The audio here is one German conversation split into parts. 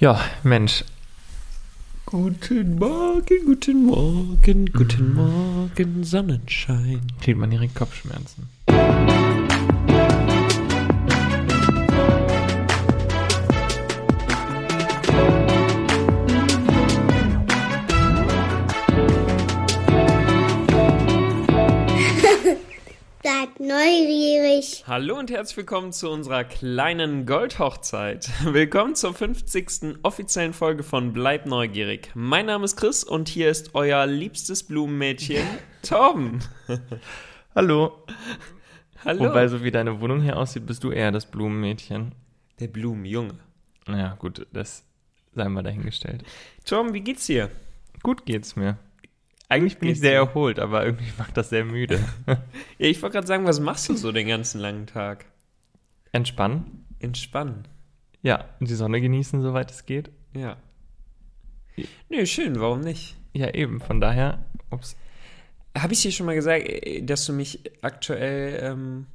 Ja, Mensch. Guten Morgen, guten Morgen, guten Morgen, Sonnenschein. Kriegt man direkt Kopfschmerzen. Neugierig. Hallo und herzlich willkommen zu unserer kleinen Goldhochzeit. Willkommen zur 50. offiziellen Folge von Bleib neugierig. Mein Name ist Chris und hier ist euer liebstes Blumenmädchen, Torben. Hallo. Hallo. Wobei, so wie deine Wohnung hier aussieht, bist du eher das Blumenmädchen. Der Blumenjunge. Naja, gut, das sei mal dahingestellt. Torben, wie geht's dir? Gut geht's mir. Eigentlich bin ich sehr erholt, aber irgendwie macht das sehr müde. Ja, ich wollte gerade sagen, was machst du so den ganzen langen Tag? Entspannen. Entspannen. Ja, und die Sonne genießen, soweit es geht. Ja. Nö, schön, warum nicht? Ja, eben, von daher, ups. Habe ich dir schon mal gesagt, äh, dass du mich aktuell, ähm,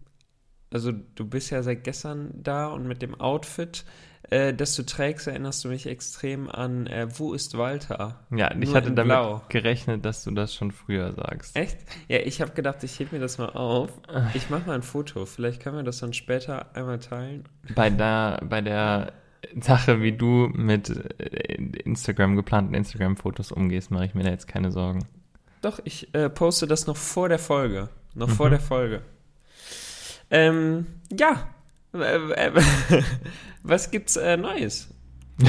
also du bist ja seit gestern da und mit dem Outfit, äh, das du trägst, erinnerst du mich extrem an äh, Wo ist Walter? Ja, ich Nur hatte in damit Blau. gerechnet, dass du das schon früher sagst. Echt? Ja, ich habe gedacht, ich hebe mir das mal auf. Ich mache mal ein Foto. Vielleicht können wir das dann später einmal teilen. Bei der, bei der Sache, wie du mit äh, Instagram, geplanten Instagram-Fotos umgehst, mache ich mir da jetzt keine Sorgen. Doch, ich äh, poste das noch vor der Folge. Noch vor Mhm. der Folge. Ähm, ja. Äh, äh, Was gibt's äh, Neues?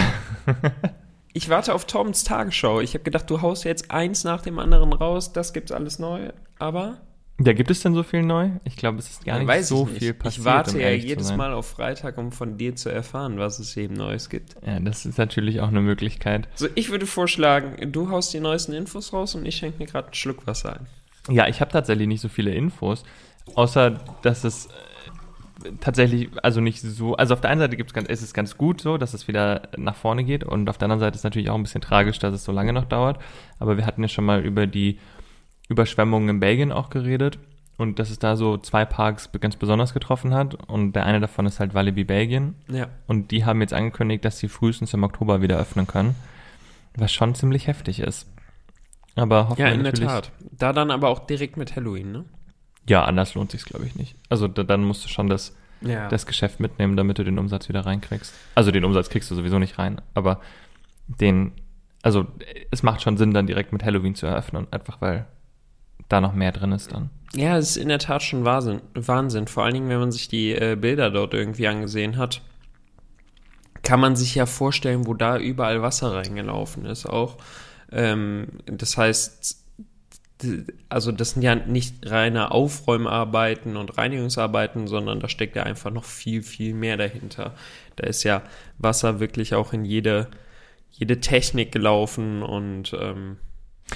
Ich warte auf Toms Tagesschau. Ich habe gedacht, du haust jetzt eins nach dem anderen raus. Das gibt's alles neu. Aber Ja, gibt es denn so viel neu? Ich glaube, es ist gar nicht weiß so ich nicht. viel passiert. Ich warte um ja jedes. Mal auf Freitag, um von dir zu erfahren, was es eben Neues gibt. Ja, das ist natürlich auch eine Möglichkeit. So, ich würde vorschlagen, du haust die neuesten Infos raus und ich schenke mir gerade einen Schluck Wasser ein. Ja, ich habe tatsächlich nicht so viele Infos, außer dass es äh, tatsächlich, also nicht so, also auf der einen Seite gibt's ganz, ist es ganz gut so, dass es wieder nach vorne geht und auf der anderen Seite ist es natürlich auch ein bisschen tragisch, dass es so lange noch dauert. Aber wir hatten ja schon mal über die Überschwemmungen in Belgien auch geredet und dass es da so zwei Parks ganz besonders getroffen hat und der eine davon ist halt Walibi Belgien Ja. und die haben jetzt angekündigt, dass sie frühestens im Oktober wieder öffnen können, was schon ziemlich heftig ist. Aber hoffen Ja, in der Tat. Da dann aber auch direkt mit Halloween, ne? Ja, anders lohnt sich's glaube ich nicht. Also da, dann musst du schon das, Ja. das Geschäft mitnehmen, damit du den Umsatz wieder reinkriegst. Also den Umsatz kriegst du sowieso nicht rein, aber den, also es macht schon Sinn, dann direkt mit Halloween zu eröffnen, einfach weil da noch mehr drin ist dann. Ja, es ist in der Tat schon Wahnsinn. Wahnsinn. Vor allen Dingen, wenn man sich die äh, Bilder dort irgendwie angesehen hat, kann man sich ja vorstellen, wo da überall Wasser reingelaufen ist auch. Ähm, das heißt, also das sind ja nicht reine Aufräumarbeiten und Reinigungsarbeiten, sondern da steckt ja einfach noch viel, viel mehr dahinter. Da ist ja Wasser wirklich auch in jede, jede Technik gelaufen und ähm,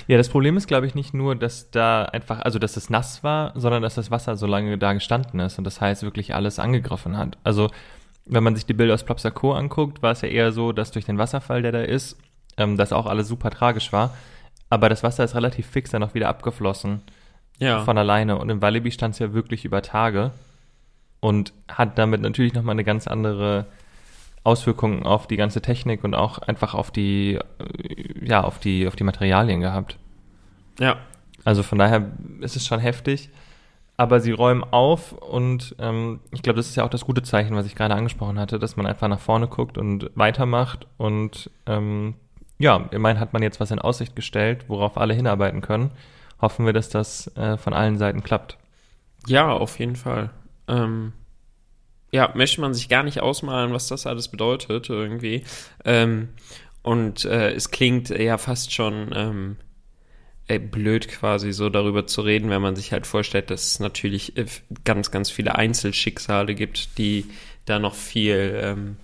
Ja, das Problem ist, glaube ich, nicht nur, dass da einfach, also dass es nass war, sondern dass das Wasser so lange da gestanden ist und das heißt wirklich alles angegriffen hat. Also wenn man sich die Bilder aus Plopsaco anguckt, war es ja eher so, dass durch den Wasserfall, der da ist, ähm, das auch alles super tragisch war. Aber das Wasser ist relativ fix dann auch wieder abgeflossen ja. von alleine. Und im Walibi stand es ja wirklich über Tage und hat damit natürlich nochmal eine ganz andere Auswirkung auf die ganze Technik und auch einfach auf die, äh, ja, auf die, auf die Materialien gehabt. ja. Also von daher ist es schon heftig. Aber sie räumen auf und ähm, ich glaube, das ist ja auch das gute Zeichen, was ich gerade angesprochen hatte, dass man einfach nach vorne guckt und weitermacht. Und ähm, ja, immerhin hat man jetzt was in Aussicht gestellt, worauf alle hinarbeiten können. Hoffen wir, dass das äh, von allen Seiten klappt. Ja, auf jeden Fall. Ähm, ja, möchte man sich gar nicht ausmalen, was das alles bedeutet irgendwie. Ähm, und äh, es klingt ja fast schon ähm, äh, blöd quasi so darüber zu reden, wenn man sich halt vorstellt, dass es natürlich äh, ganz, ganz viele Einzelschicksale gibt, die da noch viel, ähm,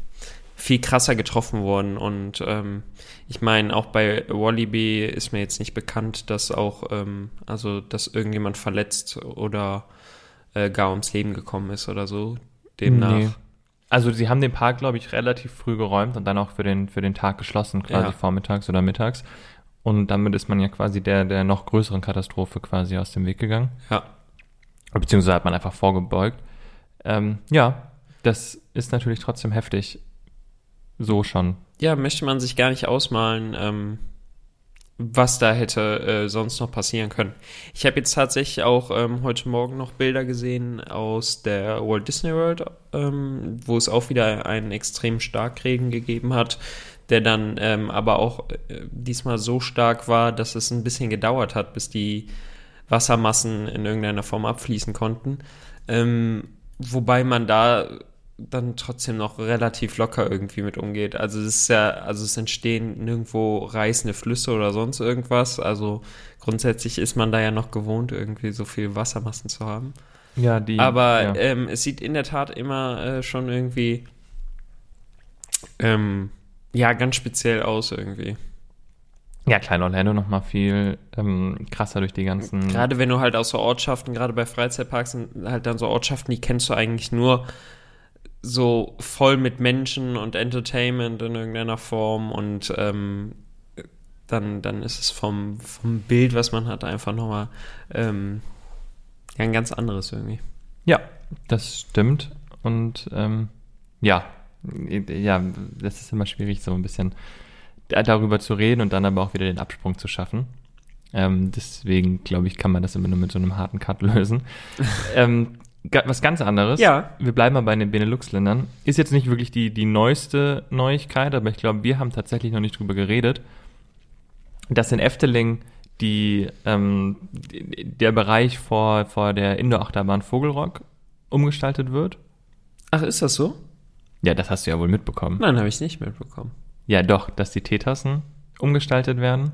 viel krasser getroffen wurden. Und ähm, ich meine, auch bei Wallaby ist mir jetzt nicht bekannt, dass auch, ähm, also dass irgendjemand verletzt oder äh, gar ums Leben gekommen ist oder so. Demnach. Nee. Also sie haben den Park, glaube ich, relativ früh geräumt und dann auch für den, für den Tag geschlossen, quasi Ja. vormittags oder mittags. Und damit ist man ja quasi der, der noch größeren Katastrophe quasi aus dem Weg gegangen. Ja. Beziehungsweise hat man einfach vorgebeugt. Ähm, ja, das ist natürlich trotzdem heftig. So schon. Ja, möchte man sich gar nicht ausmalen, ähm, was da hätte äh, sonst noch passieren können. Ich habe jetzt tatsächlich auch ähm, heute Morgen noch Bilder gesehen aus der Walt Disney World, ähm, wo es auch wieder einen extrem Starkregen gegeben hat, der dann ähm, aber auch äh, diesmal so stark war, dass es ein bisschen gedauert hat, bis die Wassermassen in irgendeiner Form abfließen konnten. Ähm, wobei man da dann trotzdem noch relativ locker irgendwie mit umgeht. Also es ist ja, also es entstehen nirgendwo reißende Flüsse oder sonst irgendwas. Also grundsätzlich ist man da ja noch gewohnt, irgendwie so viel Wassermassen zu haben. Ja, die. Aber ja. ähm, es sieht in der Tat immer äh, schon irgendwie ähm, ja ganz speziell aus irgendwie. ja, Klein Orlando noch mal viel ähm, krasser durch die ganzen. Gerade wenn du halt aus so Ortschaften, gerade bei Freizeitparks sind halt dann so Ortschaften, die kennst du eigentlich nur so voll mit Menschen und Entertainment in irgendeiner Form und ähm, dann, dann ist es vom, vom Bild, was man hat, einfach nochmal ähm, ja, ein ganz anderes irgendwie. Ja, das stimmt. Und ähm, ja, ja, das ist immer schwierig, so ein bisschen da- darüber zu reden und dann aber auch wieder den Absprung zu schaffen. Ähm, deswegen, glaube ich, kann man das immer nur mit so einem harten Cut lösen. ähm, was ganz anderes. Ja. Wir bleiben mal bei den Benelux-Ländern. Ist jetzt nicht wirklich die, die neueste Neuigkeit, aber ich glaube, wir haben tatsächlich noch nicht drüber geredet, dass in Efteling die, ähm, der Bereich vor, vor der Indoor-Achterbahn Vogelrock umgestaltet wird. Ach, ist das so? Ja, das hast du ja wohl mitbekommen. Nein, habe ich nicht mitbekommen. Ja, doch, dass die Teetassen umgestaltet werden.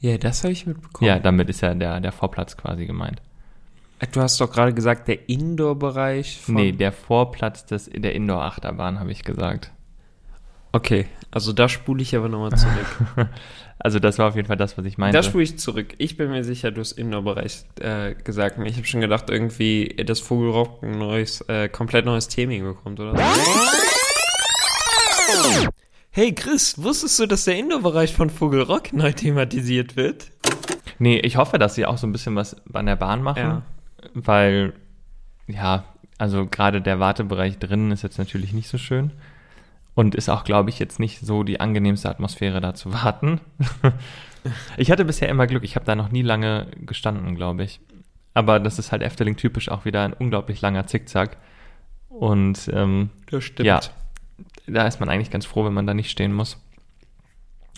Ja, das habe ich mitbekommen. Ja, damit ist ja der, der Vorplatz quasi gemeint. Du hast doch gerade gesagt, der Indoor-Bereich von... Nee, der Vorplatz des, der Indoor-Achterbahn, habe ich gesagt. Okay, also da spule ich aber nochmal zurück. Also das war auf jeden Fall das, was ich meinte. Da spule ich zurück. Ich bin mir sicher, du hast Indoor-Bereich äh, gesagt. Ich habe schon gedacht, irgendwie, dass Vogelrock ein neues, äh, komplett neues Theming bekommt, oder? Hey Chris, wusstest du, dass der Indoor-Bereich von Vogelrock neu thematisiert wird? nee, ich hoffe, dass sie auch so ein bisschen was an der Bahn machen. Ja. Weil, ja, also gerade der Wartebereich drinnen ist jetzt natürlich nicht so schön. Und ist auch, glaube ich, jetzt nicht so die angenehmste Atmosphäre da zu warten. ich hatte bisher immer Glück. Ich habe da noch nie lange gestanden, glaube ich. Aber das ist halt Efteling typisch auch wieder ein unglaublich langer Zickzack. Und ähm, Das stimmt. Ja. da ist man eigentlich ganz froh, wenn man da nicht stehen muss.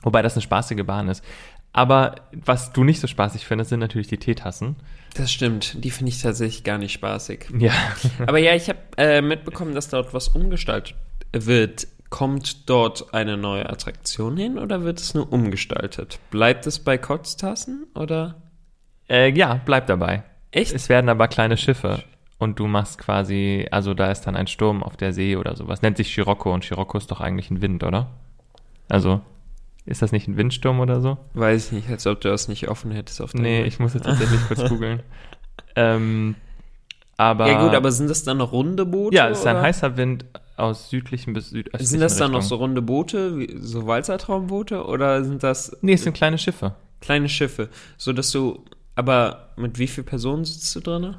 Wobei das eine spaßige Bahn ist. Aber was du nicht so spaßig findest, sind natürlich die Teetassen. Das stimmt. Die finde ich tatsächlich gar nicht spaßig. Ja. Aber ja, ich habe äh, mitbekommen, dass dort was umgestaltet wird. Kommt dort eine neue Attraktion hin oder wird es nur umgestaltet? Bleibt es bei Kotztassen oder? Äh, ja, bleib dabei. Echt? Es werden aber kleine Schiffe. Und du machst quasi, also da ist dann ein Sturm auf der See oder sowas. Nennt sich Scirocco und Scirocco ist doch eigentlich ein Wind, oder? Also, ist das nicht ein Windsturm oder so? Weiß ich nicht, als ob du das nicht offen hättest auf der Nee, ich muss jetzt tatsächlich kurz googeln. Ähm, aber. Ja gut, aber sind das dann noch runde Boote? Ja, es ist ein oder? heißer Wind aus südlichen bis südöstlichen Sind das dann noch Richtung. so runde Boote, wie, so Walzertraumboote oder sind das Nee, es sind kleine Schiffe. kleine Schiffe, so dass du aber mit wie vielen Personen sitzt du drin?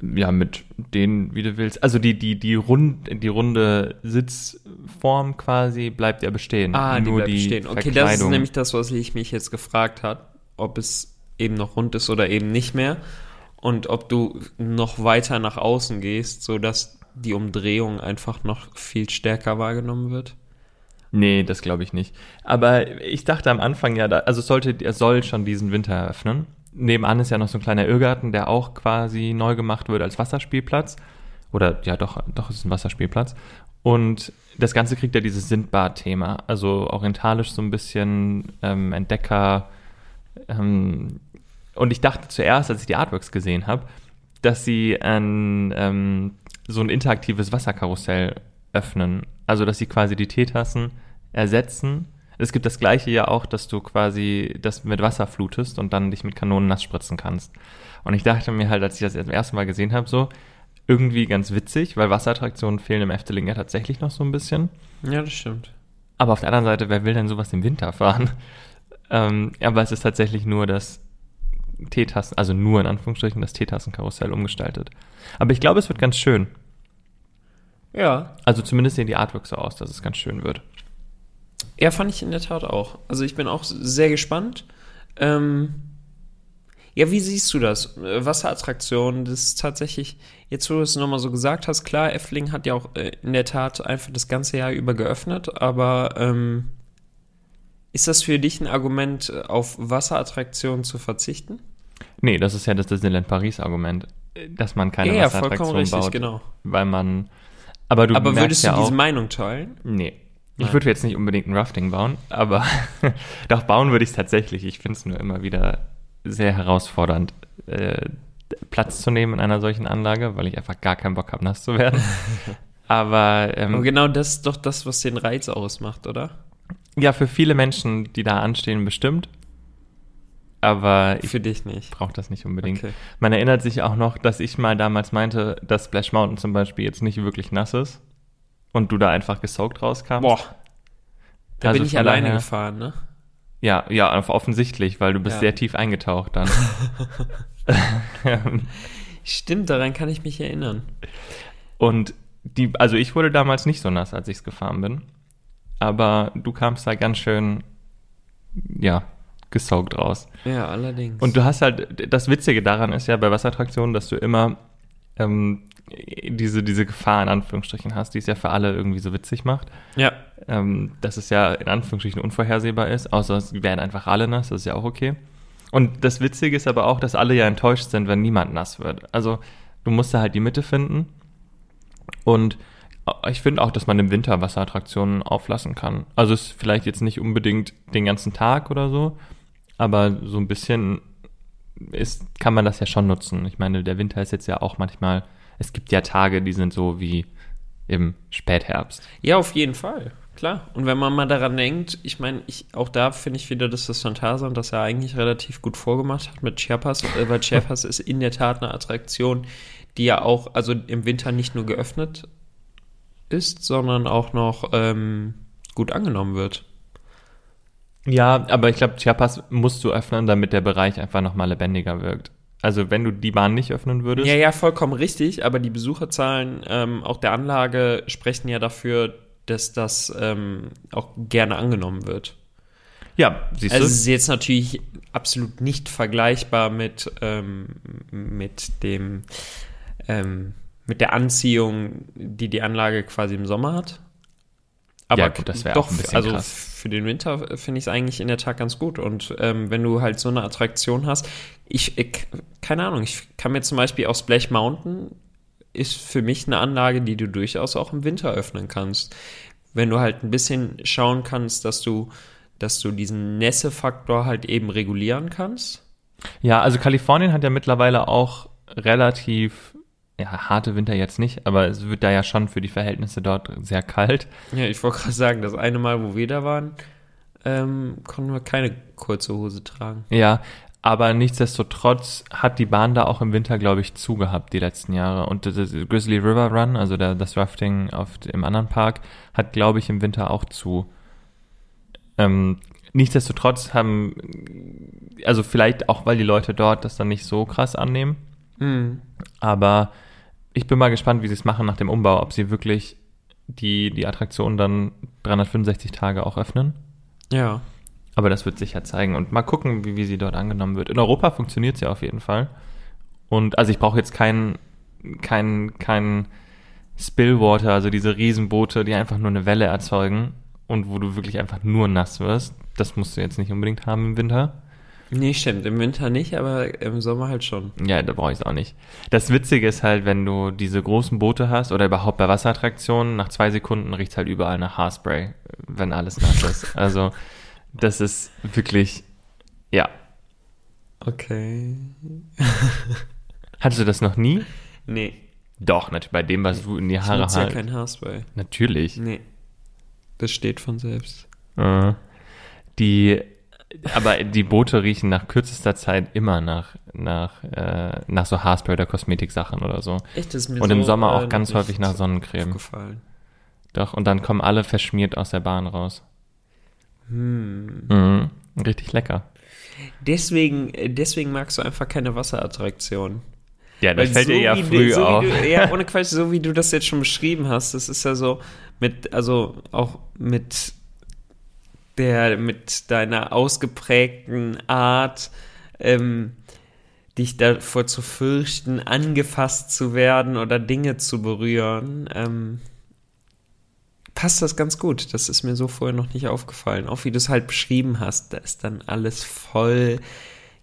Ja, mit denen, wie du willst. Also die, die, die, rund, die runde Sitzform quasi bleibt ja bestehen. Ah, die Nur bleibt stehen. Okay, das ist nämlich das, was ich mich jetzt gefragt habe, ob es eben noch rund ist oder eben nicht mehr und ob du noch weiter nach außen gehst, so dass die Umdrehung einfach noch viel stärker wahrgenommen wird. Nee, das glaube ich nicht. Aber ich dachte am Anfang ja, da, also es sollte, er soll schon diesen Winter eröffnen. Nebenan ist ja noch so ein kleiner Irrgarten, der auch quasi neu gemacht wird als Wasserspielplatz. Oder ja, doch, doch, es ist ein Wasserspielplatz. Und das Ganze kriegt ja dieses Sindbad-Thema. Also orientalisch so ein bisschen ähm, Entdecker. Ähm, und ich dachte zuerst, als ich die Artworks gesehen habe, dass sie ein, ähm, so ein interaktives Wasserkarussell öffnen. Also, dass sie quasi die Teetassen ersetzen. Es gibt das gleiche ja auch, dass du quasi das mit Wasser flutest und dann dich mit Kanonen nass spritzen kannst. Und ich dachte mir halt, als ich das zum ersten Mal gesehen habe, so irgendwie ganz witzig, weil Wasserattraktionen fehlen im Efteling ja tatsächlich noch so ein bisschen. Ja, das stimmt. Aber auf der anderen Seite, wer will denn sowas im Winter fahren? ähm, aber es ist tatsächlich nur das Teetassen, also nur in Anführungsstrichen das Teetassenkarussell umgestaltet. Aber ich glaube, es wird ganz schön. Ja. Also zumindest sehen die Artworks so aus, dass es ganz schön wird. Ja, fand ich in der Tat auch. Also ich bin auch sehr gespannt. Ähm, ja, wie siehst du das? Äh, Wasserattraktion, das ist tatsächlich, jetzt wo du es nochmal so gesagt hast, klar, Effling hat ja auch äh, in der Tat einfach das ganze Jahr über geöffnet, aber ähm, ist das für dich ein Argument, äh, auf Wasserattraktionen zu verzichten? Nee, das ist ja das Disneyland Paris-Argument, dass man keine ja, ja, Wasserattraktion vollkommen richtig, baut. genau. Weil man. Aber du Aber würdest ja du auch, diese Meinung teilen? Nee. Ich Nein. würde jetzt nicht unbedingt ein Rafting bauen, aber doch bauen würde ich es tatsächlich. Ich finde es nur immer wieder sehr herausfordernd, äh, Platz zu nehmen in einer solchen Anlage, weil ich einfach gar keinen Bock habe, nass zu werden. aber Und ähm, genau das ist doch das, was den Reiz ausmacht, oder? ja, für viele Menschen, die da anstehen, bestimmt. Aber ich Für dich nicht. brauche das nicht unbedingt. Okay. Man erinnert sich auch noch, dass ich mal damals meinte, dass Splash Mountain zum Beispiel jetzt nicht wirklich nass ist und du da einfach gesaugt rauskam. Boah. Da Also bin ich alleine daher- gefahren, ne? Ja, ja, off- offensichtlich, weil du bist Ja. sehr tief eingetaucht dann. Stimmt, daran kann ich mich erinnern. und die, also ich wurde damals nicht so nass, als ich es gefahren bin. Aber du kamst da ganz schön, ja, gesaugt raus. Ja, allerdings. Und du hast halt, das Witzige daran ist ja bei Wasserattraktionen, dass du immer ähm, diese, diese Gefahr in Anführungsstrichen hast, die es ja für alle irgendwie so witzig macht. ja, ähm, dass es ja in Anführungsstrichen unvorhersehbar ist, außer es werden einfach alle nass, das ist ja auch okay. Und das Witzige ist aber auch, dass alle ja enttäuscht sind, wenn niemand nass wird. Also du musst da halt die Mitte finden. Und ich finde auch, dass man im Winter Wasserattraktionen auflassen kann. Also es ist vielleicht jetzt nicht unbedingt den ganzen Tag oder so, aber so ein bisschen ist, kann man das ja schon nutzen. Ich meine, der Winter ist jetzt ja auch manchmal, es gibt ja Tage, die sind so wie im Spätherbst. ja, auf jeden Fall. Klar. Und wenn man mal daran denkt, ich meine, ich, auch da finde ich wieder, dass das Phantasien das ja eigentlich relativ gut vorgemacht hat mit Chiapas, äh, weil Chiapas ist in der Tat eine Attraktion, die ja auch, also im Winter nicht nur geöffnet ist, sondern auch noch ähm, gut angenommen wird. Ja, aber ich glaube, Chiapas musst du öffnen, damit der Bereich einfach nochmal lebendiger wirkt. Also wenn du die Bahn nicht öffnen würdest. Ja, ja, vollkommen richtig, aber die Besucherzahlen ähm, auch der Anlage sprechen ja dafür, dass das ähm, auch gerne angenommen wird. Ja, siehst Also du? es ist jetzt natürlich absolut nicht vergleichbar mit, ähm, mit dem ähm, mit der Anziehung, die die Anlage quasi im Sommer hat. Aber Ja, gut, das wär doch, auch ein bisschen also krass. für den Winter finde ich es eigentlich in der Tat ganz gut. Und ähm, wenn du halt so eine Attraktion hast, ich, ich, keine Ahnung, ich kann mir zum Beispiel auch Splash Mountain ist für mich eine Anlage, die du durchaus auch im Winter öffnen kannst. Wenn du halt ein bisschen schauen kannst, dass du, dass du diesen Nässefaktor halt eben regulieren kannst. Ja, also Kalifornien hat ja mittlerweile auch relativ, ja, harte Winter jetzt nicht, aber es wird da ja schon für die Verhältnisse dort sehr kalt. Ja, ich wollte gerade sagen, das eine Mal, wo wir da waren, ähm, konnten wir keine kurze Hose tragen. Ja, aber nichtsdestotrotz hat die Bahn da auch im Winter, glaube ich, zugehabt die letzten Jahre. Und das Grizzly River Run, also der, das Rafting auf, im anderen Park, hat, glaube ich, im Winter auch zu. Ähm, nichtsdestotrotz haben, also vielleicht auch, weil die Leute dort das dann nicht so krass annehmen, Mhm. aber ich bin mal gespannt, wie sie es machen nach dem Umbau, ob sie wirklich die, die Attraktion dann 365 Tage auch öffnen. Ja. Aber das wird sich ja zeigen und mal gucken, wie, wie sie dort angenommen wird. In Europa funktioniert sie auf jeden Fall. Und also ich brauche jetzt kein, kein, kein Spillwater, also diese Riesenboote, die einfach nur eine Welle erzeugen und wo du wirklich einfach nur nass wirst. Das musst du jetzt nicht unbedingt haben im Winter. Nee, stimmt. Im Winter nicht, aber im Sommer halt schon. Ja, da brauche ich es auch nicht. Das Witzige ist halt, wenn du diese großen Boote hast oder überhaupt bei Wasserattraktionen, nach zwei Sekunden riecht halt überall nach Haarspray, wenn alles nass ist. Also das ist wirklich, ja. Okay. Hattest du das noch nie? Nee. Doch, natürlich, bei dem, was du in die Haare nutze ja halt. kein Haarspray. Natürlich. Nee. Das steht von selbst. Äh, die, aber die Boote riechen nach kürzester Zeit immer nach, nach, äh, nach so Haarspray oder Kosmetiksachen oder so. Echt, das ist mir Und so, im Sommer äh, auch ganz nicht häufig nach Sonnencreme. Aufgefallen. Doch, und dann kommen alle verschmiert aus der Bahn raus. Hm. Mhm. Richtig lecker. Deswegen, äh, deswegen magst du einfach keine Wasserattraktion. Ja, das Weil fällt dir ja früh du, so auf. Du, ja, ohne Quatsch, so wie du das jetzt schon beschrieben hast, das ist ja so mit, also auch mit der, mit deiner ausgeprägten Art, ähm, dich davor zu fürchten, angefasst zu werden oder Dinge zu berühren, ähm, passt das ganz gut. Das ist mir so vorher noch nicht aufgefallen. Auch wie du es halt beschrieben hast, da ist dann alles voll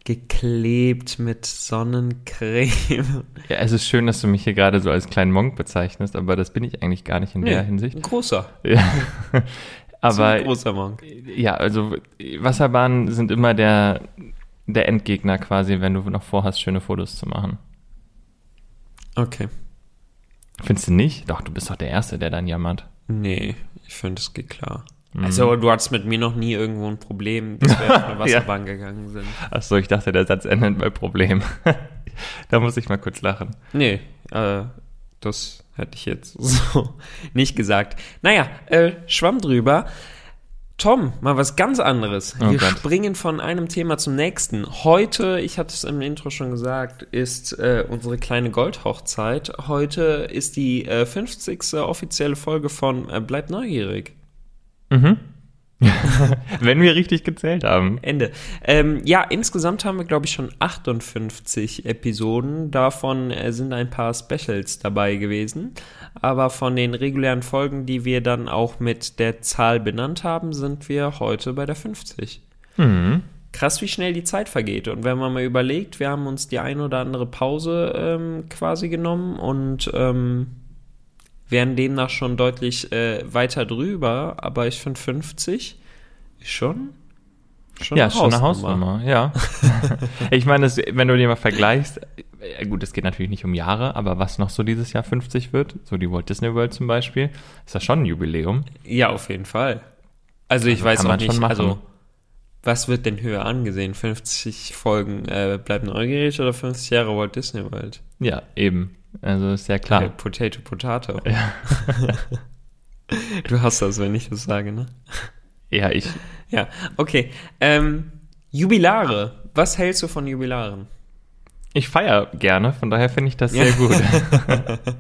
geklebt mit Sonnencreme. Ja, es ist schön, dass du mich hier gerade so als kleinen Monk bezeichnest, aber das bin ich eigentlich gar nicht in der Hinsicht. Ein großer. Ja. aber ein großer Monk. ja, also Wasserbahnen sind immer der, der Endgegner quasi, wenn du noch vorhast, schöne Fotos zu machen. Okay. Findest du nicht? Doch, du bist doch der Erste, der dann jammert. Nee, ich finde, es geht klar. Mhm. Also, du hattest mit mir noch nie irgendwo ein Problem, dass wir auf eine Ja. Wasserbahn gegangen sind. Achso, ich dachte, der Satz endet bei Problem. da muss ich mal kurz lachen. Nee, äh, das hätte ich jetzt so nicht gesagt. Naja, äh, Schwamm drüber. Tom, mal was ganz anderes. Oh Wir Gott. springen von einem Thema zum nächsten. Heute, ich hatte es im Intro schon gesagt, ist äh, unsere kleine Goldhochzeit. Heute ist die äh, 50. offizielle Folge von äh, Bleib neugierig. Mhm. Wenn wir richtig gezählt haben. Ende. Ähm, ja, insgesamt haben wir, glaube ich, schon 58 Episoden. Davon äh, sind ein paar Specials dabei gewesen. Aber von den regulären Folgen, die wir dann auch mit der Zahl benannt haben, sind wir heute bei der 50. Mhm. Krass, wie schnell die Zeit vergeht. Und wenn man mal überlegt, wir haben uns die ein oder andere Pause ähm, quasi genommen und ähm, wären demnach schon deutlich äh, weiter drüber. Aber ich finde 50 ist schon, schon Ja, ist schon eine Hausnummer, ja. ich meine, wenn du dir mal vergleichst, äh, gut, es geht natürlich nicht um Jahre, aber was noch so dieses Jahr 50 wird, so die Walt Disney World zum Beispiel, ist das schon ein Jubiläum. Ja, auf jeden Fall. Also ich Also weiß auch nicht, also was wird denn höher angesehen? 50 Folgen äh, Bleib neugierig oder 50 Jahre Walt Disney World? Ja, eben. Also ist ja klar. Äh, Potato, Potato. du hast das, wenn ich das sage, ne? Ja, ich, Ja, okay. Ähm, Jubilare. Was hältst du von Jubilaren? ich feiere gerne, von daher finde ich das sehr Ja. gut.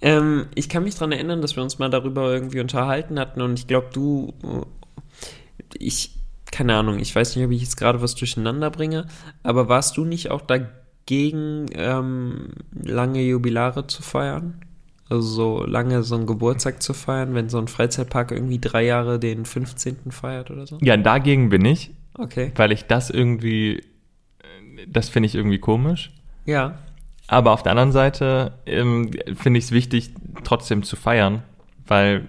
Ähm, ich kann mich dran erinnern, dass wir uns mal darüber irgendwie unterhalten hatten und ich glaube, du, ich, keine Ahnung, ich weiß nicht, ob ich jetzt gerade was durcheinander bringe, aber warst du nicht auch dagegen, ähm, lange Jubilare zu feiern? Also so lange so einen Geburtstag zu feiern, wenn so ein Freizeitpark irgendwie drei Jahre den 15. feiert oder so? Ja, dagegen bin ich, Okay. weil ich das irgendwie, das finde ich irgendwie komisch. Ja. Aber auf der anderen Seite ähm, finde ich es wichtig, trotzdem zu feiern, weil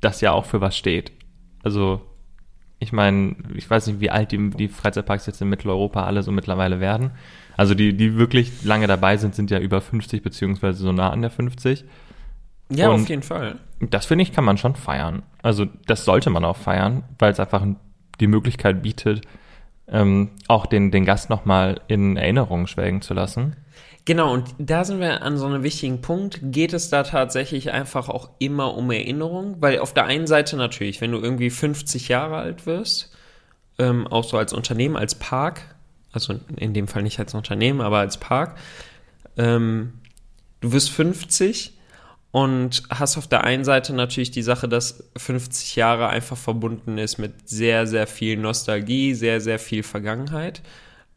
das ja auch für was steht. Also, ich meine, ich weiß nicht, wie alt die, die Freizeitparks jetzt in Mitteleuropa alle so mittlerweile werden. Also die, die wirklich lange dabei sind, sind ja über 50 beziehungsweise so nah an der 50. Ja, Und- auf jeden Fall. Das finde ich, kann man schon feiern. Also das sollte man auch feiern, weil es einfach die Möglichkeit bietet, ähm, auch den, den Gast nochmal in Erinnerung schwelgen zu lassen. Genau, und da sind wir an so einem wichtigen Punkt. Geht es da tatsächlich einfach auch immer um Erinnerung? Weil auf der einen Seite natürlich, wenn du irgendwie 50 Jahre alt wirst, ähm, auch so als Unternehmen, als Park, also in dem Fall nicht als Unternehmen, aber als Park, ähm, du wirst 50 und hast auf der einen Seite natürlich die Sache, dass 50 Jahre einfach verbunden ist mit sehr, sehr viel Nostalgie, sehr, sehr viel Vergangenheit.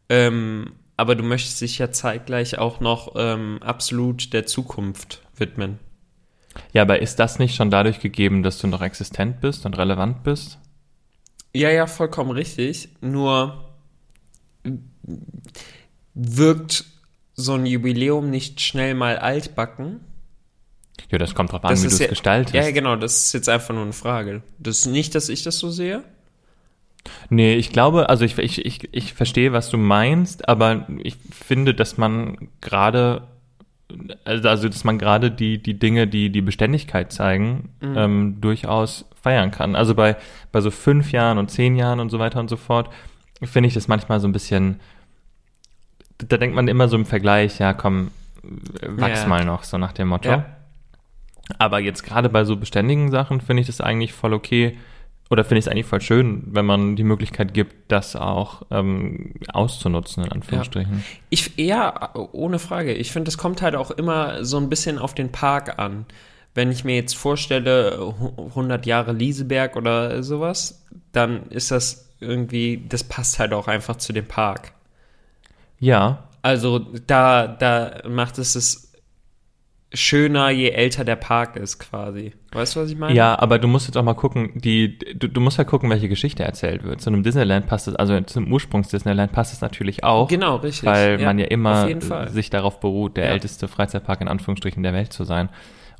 Ähm, aber du möchtest dich ja zeitgleich auch noch ähm, absolut der Zukunft widmen. Ja, aber ist das nicht schon dadurch gegeben, dass du noch existent bist und relevant bist? Ja, ja, vollkommen richtig. Nur wirkt so ein Jubiläum nicht schnell mal altbacken. Ja, das kommt drauf an, Das wie du es ja- gestaltest. Ja, genau, das ist jetzt einfach nur eine Frage. Das ist nicht, dass ich das so sehe. Nee, ich glaube, also ich, ich, ich, ich verstehe, was du meinst, aber ich finde, dass man gerade, also dass man gerade die, die Dinge, die die Beständigkeit zeigen, ähm, durchaus feiern kann. Also bei, bei so fünf Jahren und zehn Jahren und so weiter und so fort, finde ich das manchmal so ein bisschen, da denkt man immer so im Vergleich, ja komm, wachs Ja. mal noch, so nach dem Motto. Ja. Aber jetzt gerade bei so beständigen Sachen finde ich das eigentlich voll okay. oder finde ich es eigentlich voll schön, wenn man die Möglichkeit gibt, das auch ähm, auszunutzen, in Anführungsstrichen. Ich, ja, ohne Frage. Ich finde, es kommt halt auch immer so ein bisschen auf den Park an. Wenn ich mir jetzt vorstelle, 100 Jahre Lieseberg oder sowas, dann ist das irgendwie, das passt halt auch einfach zu dem Park. Ja. Also da, da macht es es schöner, je älter der Park ist, quasi. Weißt du, was ich meine? Ja, aber du musst jetzt auch mal gucken, die, du, du musst ja gucken, welche Geschichte erzählt wird. Zu einem Disneyland passt es, also zum Ursprungs-Disneyland passt es natürlich auch. Genau, richtig. Weil Ja, man ja immer sich darauf beruht, der Ja. älteste Freizeitpark in Anführungsstrichen der Welt zu sein.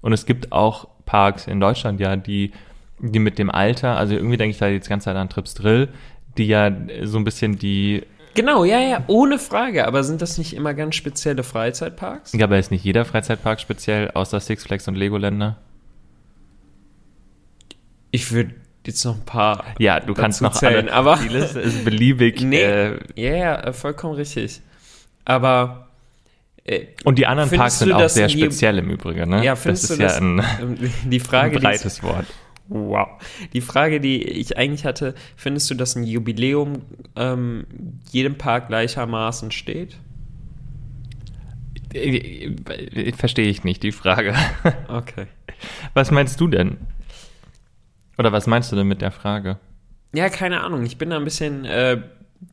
Und es gibt auch Parks in Deutschland, ja, die, die mit dem Alter, also irgendwie denke ich da jetzt die ganze Zeit an Trips Drill, die ja so ein bisschen die, Genau, ja, ja, ohne Frage. Aber sind das nicht immer ganz spezielle Freizeitparks? ja, aber ist nicht jeder Freizeitpark speziell, außer Six Flags und Legoländer? Ich würde jetzt noch ein paar. Ja, du kannst noch zählen, alle, aber- die Liste ist beliebig. Nee, Äh, ja, ja, äh, vollkommen richtig. Aber äh, und die anderen Parks sind auch sehr speziell im Übrigen, ne? ja, das findest ist du ja das? ein, ähm, die Frage, ein die breites Wort. Wow. Die Frage, die ich eigentlich hatte, findest du, dass ein Jubiläum ähm, jedem Park gleichermaßen steht? Äh, äh, Verstehe ich nicht, die Frage. Okay. Was meinst du denn? Oder was meinst du denn mit der Frage? Ja, keine Ahnung. Ich bin da ein bisschen, äh,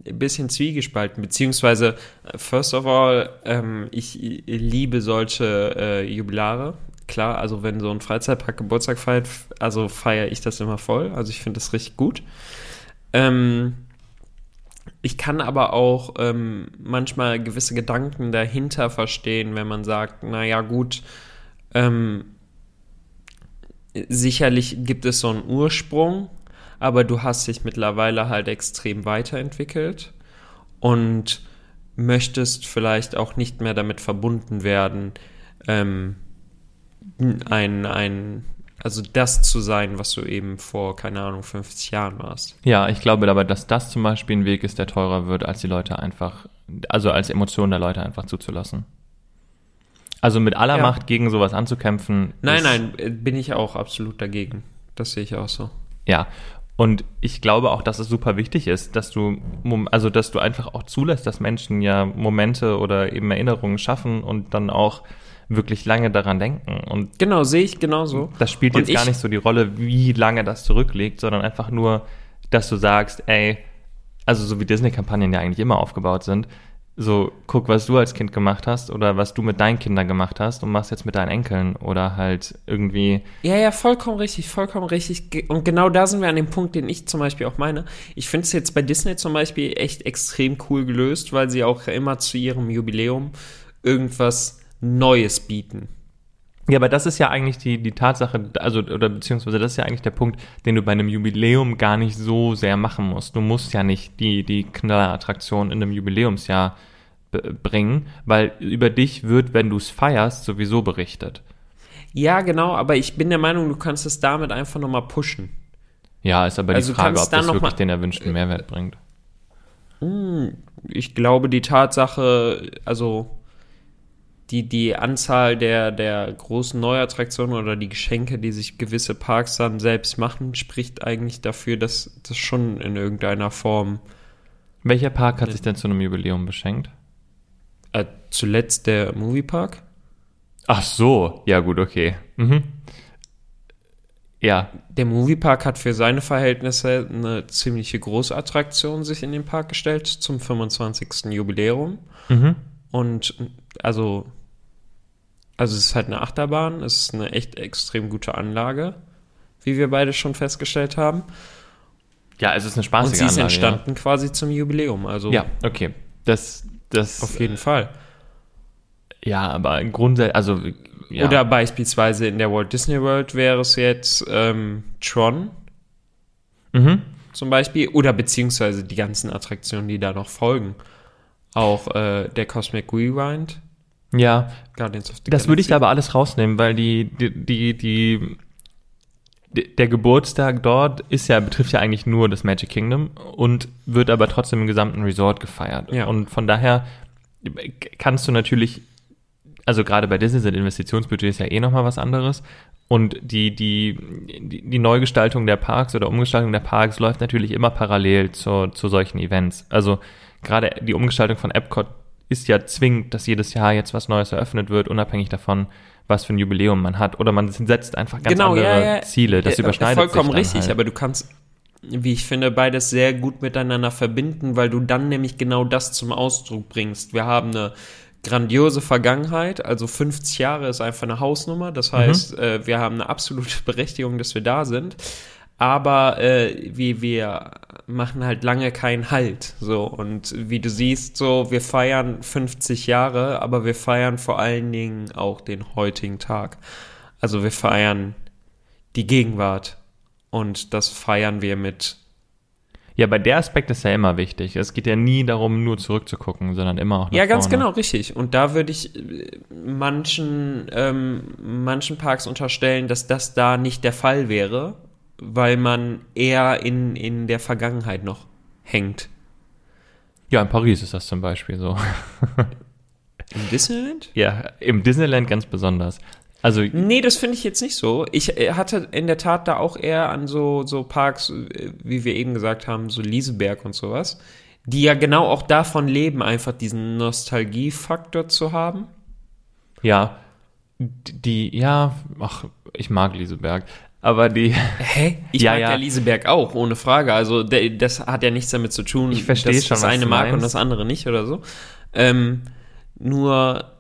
ein bisschen zwiegespalten. Beziehungsweise, äh, first of all, ähm, ich, ich liebe solche äh, Jubilare. Klar, also wenn so ein Freizeitpark Geburtstag feiert, also feiere ich das immer voll. Also ich finde das richtig gut. Ähm, ich kann aber auch ähm, manchmal gewisse Gedanken dahinter verstehen, wenn man sagt, naja gut, ähm, sicherlich gibt es so einen Ursprung, aber du hast dich mittlerweile halt extrem weiterentwickelt und möchtest vielleicht auch nicht mehr damit verbunden werden, ähm, ein, ein, also das zu sein, was du eben vor, keine Ahnung, 50 Jahren warst. Ja, ich glaube aber, dass das zum Beispiel ein Weg ist, der teurer wird, als die Leute einfach, also als Emotion der Leute einfach zuzulassen. Also mit aller Ja. Macht gegen sowas anzukämpfen. Nein, nein, bin ich auch absolut dagegen. Das sehe ich auch so. Ja. Und ich glaube auch, dass es super wichtig ist, dass du, also dass du einfach auch zulässt, dass Menschen ja Momente oder eben Erinnerungen schaffen und dann auch wirklich lange daran denken. Und Genau, sehe ich genauso. das spielt jetzt gar ich- nicht so die Rolle, wie lange das zurückliegt, sondern einfach nur, dass du sagst, ey, also so wie Disney-Kampagnen ja eigentlich immer aufgebaut sind, so guck, was du als Kind gemacht hast oder was du mit deinen Kindern gemacht hast und machst jetzt mit deinen Enkeln oder halt irgendwie, Ja, ja, vollkommen richtig, vollkommen richtig. Und genau da sind wir an dem Punkt, den ich zum Beispiel auch meine. Ich finde es jetzt bei Disney zum Beispiel echt extrem cool gelöst, weil sie auch immer zu ihrem Jubiläum irgendwas Neues bieten. Ja, aber das ist ja eigentlich die, die Tatsache, also, oder beziehungsweise das ist ja eigentlich der Punkt, den du bei einem Jubiläum gar nicht so sehr machen musst. Du musst ja nicht die, die Knallerattraktion in einem Jubiläumsjahr bringen, weil über dich wird, wenn du es feierst, sowieso berichtet. Ja, genau, aber ich bin der Meinung, du kannst es damit einfach nochmal pushen. Ja, ist aber Also die Frage, ob das wirklich den erwünschten Mehrwert bringt. Ich glaube, die Tatsache, also die, die Anzahl der, der großen Neuattraktionen oder die Geschenke, die sich gewisse Parks dann selbst machen, spricht eigentlich dafür, dass das schon in irgendeiner Form Welcher Park hat sich denn zu einem Jubiläum beschenkt? Äh, zuletzt der Moviepark. Ach so, ja gut, okay. Mhm. Ja, Der Moviepark hat für seine Verhältnisse eine ziemliche große Attraktion sich in den Park gestellt zum 25. Jubiläum. mhm. Und also, also es ist halt eine Achterbahn, es ist eine echt extrem gute Anlage, wie wir beide schon festgestellt haben. ja, es ist eine Und spaßige sie ist Anlage, entstanden quasi zum Jubiläum. Also Ja. ja, okay. Das, das, auf jeden Fall. ja, aber grundsätzlich, also, ja. Oder beispielsweise in der Walt Disney World wäre es jetzt ähm, Tron mhm. zum Beispiel. Oder beziehungsweise die ganzen Attraktionen, die da noch folgen. Auch äh, der Cosmic Rewind, Ja, Guardians of the das würde ich da aber alles rausnehmen, weil die, die, die, die, die- der Geburtstag dort ist ja, betrifft ja eigentlich nur das Magic Kingdom und wird aber trotzdem im gesamten Resort gefeiert. Ja. Und von daher kannst du natürlich, also gerade bei Disney sind Investitionsbudgets ja eh nochmal was anderes. Und die, die, die, die Neugestaltung der Parks oder Umgestaltung der Parks läuft natürlich immer parallel zu, zu solchen Events. Also gerade die Umgestaltung von Epcot ist ja zwingend, dass jedes Jahr jetzt was Neues eröffnet wird, unabhängig davon, was für ein Jubiläum man hat. Oder man setzt einfach ganz Genau, andere ja, ja. Ziele. Das Äh, überschneidet Vollkommen sich dann richtig, halt. aber du kannst, wie ich finde, beides sehr gut miteinander verbinden, weil du dann nämlich genau das zum Ausdruck bringst. Wir haben eine grandiose Vergangenheit, also 50 Jahre ist einfach eine Hausnummer, das heißt, äh, wir haben eine absolute Berechtigung, dass wir da sind, aber äh, wie wir machen halt lange keinen Halt, so und wie du siehst, so wir feiern 50 Jahre, aber wir feiern vor allen Dingen auch den heutigen Tag. Also wir feiern die Gegenwart und das feiern wir mit Ja, aber der Aspekt ist ja immer wichtig. Es geht ja nie darum, nur zurückzugucken, sondern immer auch nach Ja, ganz vorne. genau, richtig. Und da würde ich äh, manchen, ähm, manchen Parks unterstellen, dass das da nicht der Fall wäre, weil man eher in, in der Vergangenheit noch hängt. Ja, in Paris ist das zum Beispiel so. Im Disneyland? ja, im Disneyland ganz besonders. Also, Nee, das finde ich jetzt nicht so. Ich äh, hatte in der Tat da auch eher an so, so Parks, äh, wie wir eben gesagt haben, so Lieseberg und sowas, die ja genau auch davon leben, einfach diesen Nostalgiefaktor zu haben. ja, die, ja, ach, ich mag Lieseberg. Aber die, Hä? Ich Ja, mag ja. Lieseberg auch, ohne Frage. Also der, das hat ja nichts damit zu tun, Ich verstehe dass schon, das eine mag und das andere nicht oder so. Ähm, nur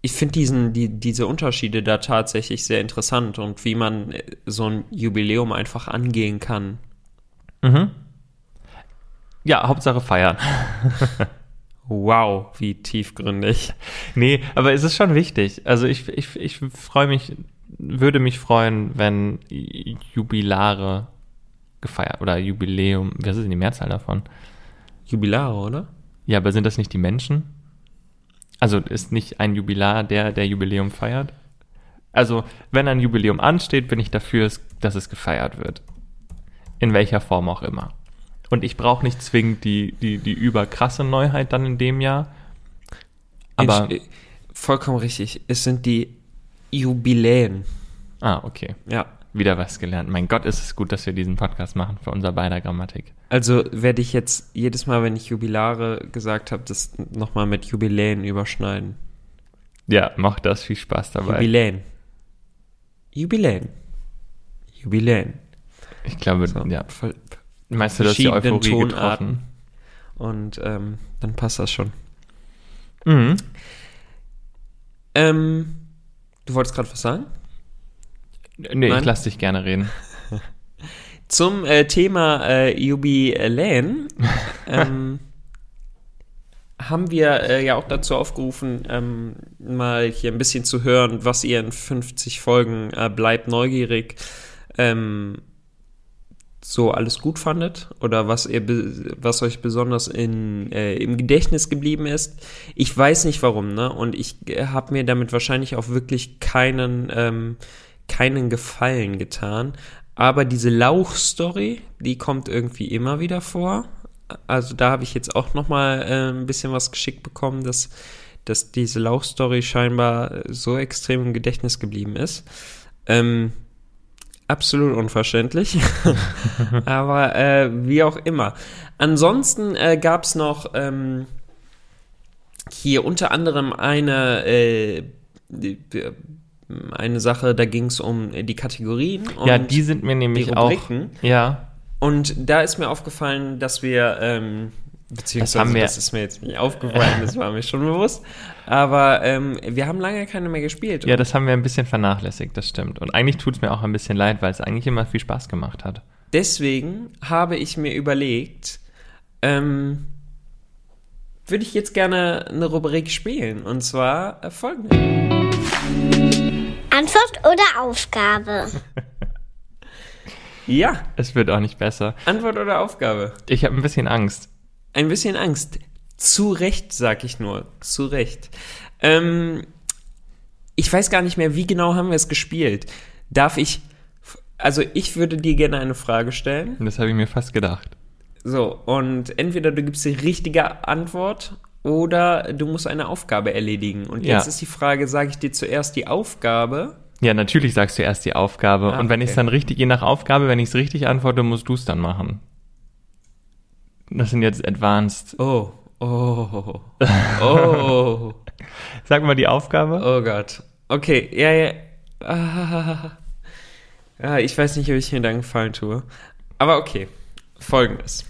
ich finde diesen, die, diese Unterschiede da tatsächlich sehr interessant und wie man äh, so ein Jubiläum einfach angehen kann. mhm. Ja, Hauptsache feiern. Wow, wie tiefgründig. Nee, aber es ist schon wichtig. Also ich, ich, ich freue mich, würde mich freuen, wenn Jubilare gefeiert oder Jubiläum, was ist denn die Mehrzahl davon? Jubilare, oder? Ja, aber sind das nicht die Menschen? Also ist nicht ein Jubilar der, der Jubiläum feiert? Also, wenn ein Jubiläum ansteht, bin ich dafür, dass es gefeiert wird. In welcher Form auch immer. Und ich brauche nicht zwingend die, die, die überkrasse Neuheit dann in dem Jahr. Aber, äh, vollkommen richtig. Es sind die Jubiläen. ah, okay. Ja. Wieder was gelernt. Mein Gott, ist es gut, dass wir diesen Podcast machen für unser beider Grammatik. Also werde ich jetzt jedes Mal, wenn ich Jubilare gesagt habe, das nochmal mit Jubiläen überschneiden. Ja, mach das. Viel Spaß dabei. Jubiläen. Jubiläen. Jubiläen. ich glaube, So, ja. voll- Meinst du, dass die Euphorie Tonarten. getroffen? Und ähm, dann passt das schon. Mhm. Ähm, du wolltest gerade was sagen? Nee, Nein? ich lass dich gerne reden. Zum äh, Thema äh, Jubiläen ähm, haben wir äh, ja auch dazu aufgerufen, ähm, mal hier ein bisschen zu hören, was ihr in 50 Folgen äh, bleibt neugierig ähm, so alles gut fandet oder was ihr was euch besonders in, äh, im Gedächtnis geblieben ist. Ich weiß nicht warum, ne? Und ich äh, habe mir damit wahrscheinlich auch wirklich keinen ähm, keinen Gefallen getan. Aber diese Lauch-Story, die kommt irgendwie immer wieder vor. Also da habe ich jetzt auch noch mal äh, ein bisschen was geschickt bekommen, dass, dass diese Lauch-Story scheinbar so extrem im Gedächtnis geblieben ist. Ähm, absolut unverständlich. Aber äh, wie auch immer. Ansonsten äh, gab es noch ähm, hier unter anderem eine äh, eine Sache, da ging es um die Kategorien. ja, die sind mir nämlich auch. Ja, Und da ist mir aufgefallen, dass wir, ähm, beziehungsweise haben wir- das ist mir jetzt nicht aufgefallen, das war mir schon bewusst, aber ähm, wir haben lange keine mehr gespielt. ja, das haben wir ein bisschen vernachlässigt, das stimmt. Und eigentlich tut es mir auch ein bisschen leid, weil es eigentlich immer viel Spaß gemacht hat. Deswegen habe ich mir überlegt, ähm, würde ich jetzt gerne eine Rubrik spielen. Und zwar äh, folgende. Antwort oder Aufgabe? Ja, Es wird auch nicht besser. Antwort oder Aufgabe? Ich habe ein bisschen Angst. Ein bisschen Angst. Zu Recht, sag ich nur. Zu Recht. Ähm, ich weiß gar nicht mehr, wie genau haben wir es gespielt. Darf ich. Also, ich würde dir gerne eine Frage stellen. Und das habe ich mir fast gedacht. So, und entweder du gibst die richtige Antwort oder du musst eine Aufgabe erledigen. Und jetzt Ja. ist die Frage, sage ich dir zuerst die Aufgabe? Ja, natürlich sagst du erst die Aufgabe. Ah, und wenn ich es okay. dann richtig, je nach Aufgabe, wenn ich es richtig antworte, musst du es dann machen. Das sind jetzt Advanced. Oh, oh, oh, Sag mal die Aufgabe. oh Gott. Okay, ja, ja. Ah, ja, ich weiß nicht, ob ich mir da einen Gefallen tue. Aber okay, folgendes.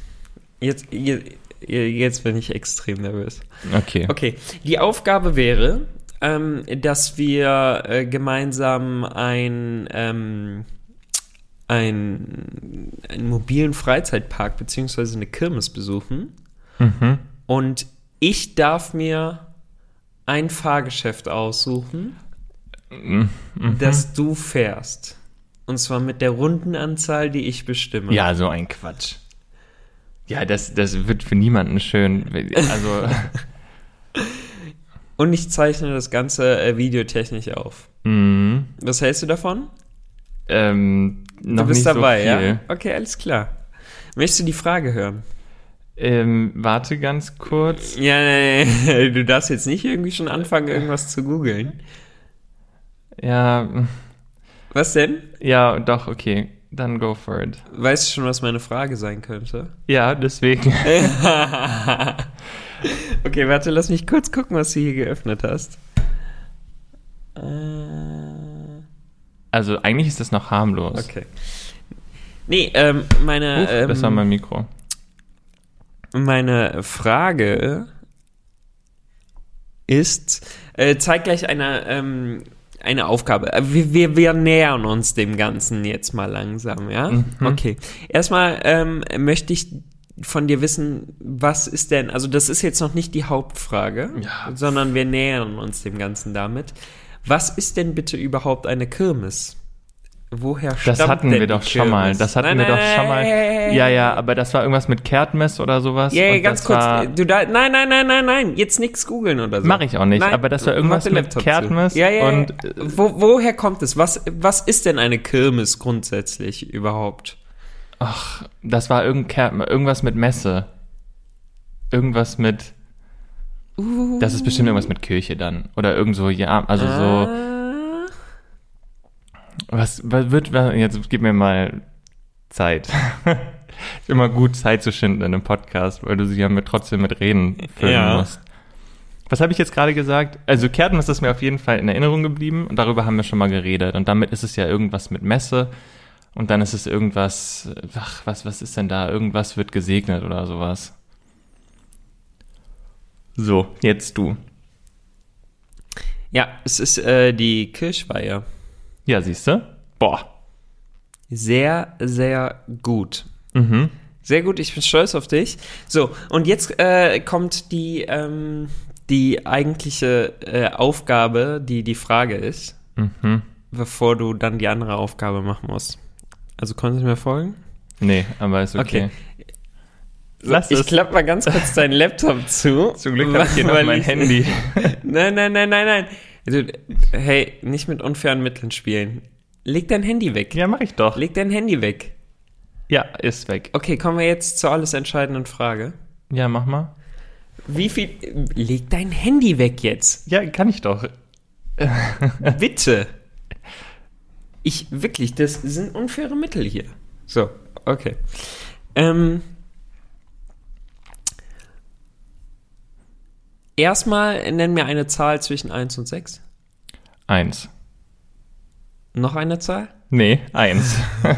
Jetzt, jetzt, jetzt bin ich extrem nervös. Okay. Okay, die Aufgabe wäre, ähm, dass wir äh, gemeinsam ein, ähm, ein, einen mobilen Freizeitpark beziehungsweise eine Kirmes besuchen Mhm. und ich darf mir ein Fahrgeschäft aussuchen, Mhm. das du fährst. Und zwar mit der Rundenanzahl, die ich bestimme. Ja, so ein Quatsch. Ja, das, das wird für niemanden schön. Also, Und ich zeichne das Ganze äh, videotechnisch auf. mhm. Was hältst du davon? Ähm, noch du bist nicht dabei, so viel. ja? Okay, alles klar. Möchtest du die Frage hören? Ähm, warte ganz kurz. Ja, nee, nee, du darfst jetzt nicht irgendwie schon anfangen, irgendwas zu googeln. Ja, Was denn? ja, doch, okay. Dann go for it. Weißt du schon, was meine Frage sein könnte? Ja, deswegen. okay, warte, lass mich kurz gucken, was du hier geöffnet hast. Äh, Also eigentlich ist das noch harmlos. okay. Nee, ähm, meine, Huch, ähm, das war mein Mikro. meine Frage ist, äh, zeig gleich eine, ähm, eine Aufgabe. Äh, Wir, wir, wir nähern uns dem Ganzen jetzt mal langsam, ja? Mhm. Okay. Erstmal ähm, möchte ich von dir wissen, was ist denn, also das ist jetzt noch nicht die Hauptfrage, Ja. sondern wir nähern uns dem Ganzen damit. Was ist denn bitte überhaupt eine Kirmes? Woher Das stammt hatten denn wir die doch schon mal. Das hatten Nein, wir doch nein, schon mal. Ja, ja, aber das war irgendwas mit Kehrtmess oder sowas. Ja, ja, und ganz das kurz. Du da, nein, nein, nein, nein, nein. Jetzt nichts googeln oder so. Mach ich auch nicht, Nein, aber das war irgendwas mit zu. Ja, ja, und, ja. Wo, woher kommt es? Was, was ist denn eine Kirmes grundsätzlich überhaupt? ach, das war irgend, irgendwas mit Messe. Irgendwas mit. Das ist bestimmt irgendwas mit Kirche dann. Oder irgend so, ja, also so. Ah, Was, was wird, jetzt gib mir mal Zeit. ist immer gut, Zeit zu schinden in einem Podcast, weil du sie ja mit, trotzdem mit Reden füllen Ja. musst. Was habe ich jetzt gerade gesagt? Also Kehrtmess ist mir auf jeden Fall in Erinnerung geblieben und darüber haben wir schon mal geredet. Und damit ist es ja irgendwas mit Messe und dann ist es irgendwas, ach, was, was ist denn da? Irgendwas wird gesegnet oder sowas. So, jetzt du. ja, es ist äh, die Kirchweihe. Ja, siehst du? Boah. Sehr, sehr gut. Mhm. Sehr gut, ich bin stolz auf dich. So, und jetzt äh, kommt die, ähm, die eigentliche äh, Aufgabe, die die Frage ist, Mhm. bevor du dann die andere Aufgabe machen musst. Also konntest du mir folgen? Nee, aber ist okay. Okay. Lass ich klappe mal ganz kurz deinen Laptop zu. Zum Glück habe ich hier noch mein Handy. Nein, nein, nein, nein, nein. Du, hey, nicht mit unfairen Mitteln spielen. Leg dein Handy weg. Ja, mache ich doch. Leg dein Handy weg. Ja, ist weg. Okay, kommen wir jetzt zur alles entscheidenden Frage. Ja, mach mal. Wie viel. Leg dein Handy weg jetzt. Ja, kann ich doch. Bitte. Ich, wirklich, das sind unfaire Mittel hier. So, okay. Ähm. Erstmal nenn mir eine Zahl zwischen 1 und 6. Eins. Noch eine Zahl? Nee, eins.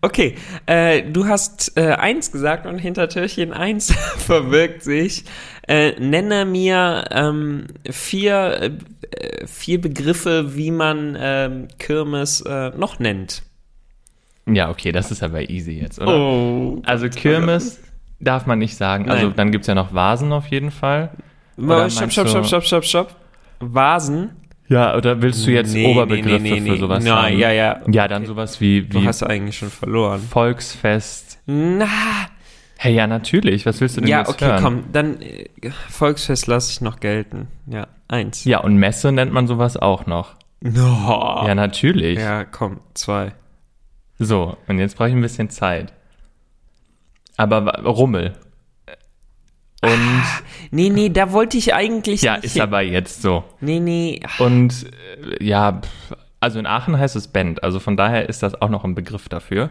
Okay, äh, du hast äh, 1 gesagt und hinter Türchen 1 verbirgt sich. Äh, nenne mir ähm, vier, äh, vier Begriffe, wie man ähm, Kirmes äh, noch nennt. ja, okay, das ist aber easy jetzt, oder? Oh. Also Kirmes darf man nicht sagen. Also Nein. dann gibt's ja noch Vasen auf jeden Fall. Oder Stopp, stopp, du- stopp, stopp, stopp, stopp. Vasen. Ja, oder willst du jetzt Nee, Oberbegriffe nee, nee, für sowas nee. haben? Ja, ja, ja. Ja, dann sowas wie, Du wie hast eigentlich schon verloren. Volksfest. Na, Hey, ja, natürlich. Was willst du denn ja, jetzt okay, hören? komm, dann äh, Volksfest lasse ich noch gelten. Ja, eins. Ja, und Messe nennt man sowas auch noch. No. Ja, natürlich. Ja, komm, zwei. So, und jetzt brauche ich ein bisschen Zeit. Aber Rummel. Und Nee, nee, da wollte ich eigentlich ja, nicht ist hin. aber jetzt so. Nee, nee. Und äh, ja, also in Aachen heißt es Bend. Also von daher ist das auch noch ein Begriff dafür.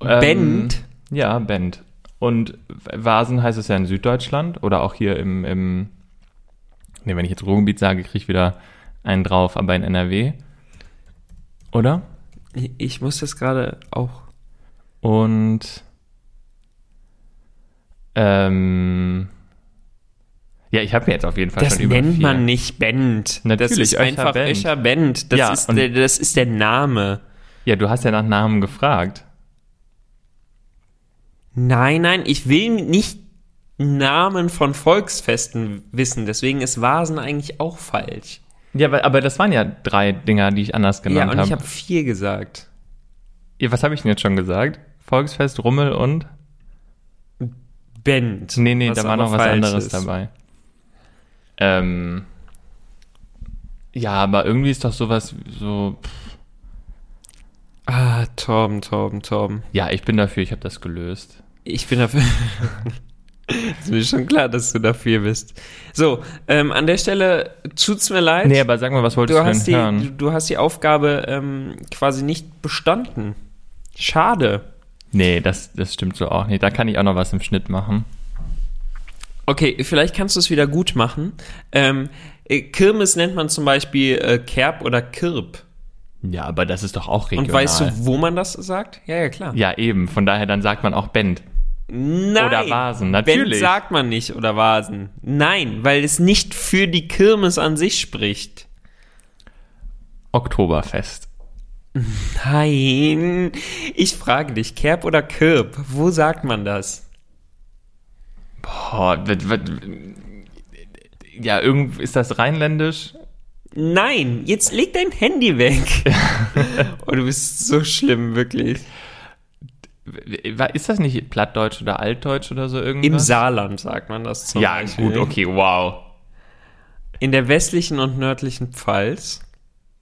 Ähm, Bend? Ja, Bend. Und Vasen heißt es ja in Süddeutschland oder auch hier im, im nee, wenn ich jetzt Ruhrgebiet sage, kriege ich wieder einen drauf, aber in NRW. Oder? Ich- Ich muss das gerade auch. Und ähm, ja, ich habe mir jetzt auf jeden Fall Das schon über nennt vier. man nicht Bend. Natürlich, das ist einfach Bend. Öscher Bend. Das, Ja, ist der, das ist der Name. Ja, du hast ja nach Namen gefragt. Nein, nein, ich will nicht Namen von Volksfesten wissen. Deswegen ist Vasen eigentlich auch falsch. Ja, aber, aber das waren ja drei Dinger, die ich anders Ja, genannt und ich habe. habe vier gesagt. Ja, was habe ich denn jetzt schon gesagt? Volksfest, Rummel und? Bend. Nee, nee, da war noch was anderes ist. dabei. Ähm, ja, aber irgendwie ist doch sowas so. pff, Ah, Torben, Torben, Torben. Ja, ich bin dafür, ich habe das gelöst. Ich bin dafür. ist mir schon klar, dass du dafür bist. So, ähm, an der Stelle tut's mir leid. Nee, aber sag mal, was wolltest du, du, hast denn die, hören? du, du hast die Aufgabe ähm, quasi nicht bestanden. Schade. Nee, das, das stimmt so auch nicht. Da kann ich auch noch was im Schnitt machen. Okay, vielleicht kannst du es wieder gut machen. Ähm, äh, Kirmes nennt man zum Beispiel äh, Kerb oder Kirb. Ja, aber das ist doch auch regional. Und weißt du, wo man das sagt? Ja, ja, klar. Ja, eben. Von daher, dann sagt man auch Bend. Nein. Oder Vasen, Bend natürlich. sagt man nicht oder Vasen. Nein, weil es nicht für die Kirmes an sich spricht. Oktoberfest. Nein. Ich frage dich, Kerb oder Kirb? Wo sagt man das? Boah, ja, irgend, ist das rheinländisch? Nein, jetzt leg dein Handy weg. oh, du bist so schlimm, wirklich. Ist das nicht Plattdeutsch oder Altdeutsch oder so irgendwas? Im Saarland sagt man das zum Ja, Beispiel. gut, okay, wow. In der westlichen und nördlichen Pfalz,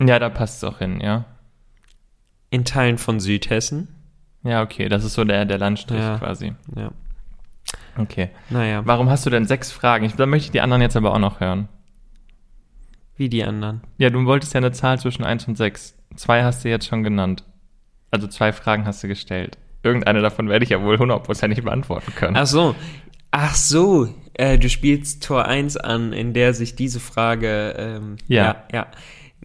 Ja, da passt es auch hin, ja. In Teilen von Südhessen. Ja, okay, das ist so der, der Landstrich Ja. quasi. Ja, Okay. naja, Warum hast du denn sechs Fragen? Ich, da möchte ich die anderen jetzt aber auch noch hören. wie die anderen. Ja, du wolltest ja eine Zahl zwischen 1 und 6. Zwei hast du jetzt schon genannt. Also zwei Fragen hast du gestellt. Irgendeine davon werde ich ja wohl hundertprozentig beantworten können. Ach so, ach so, äh, du spielst Tor 1 an, in der sich diese Frage, ähm, Ja. ja, ja.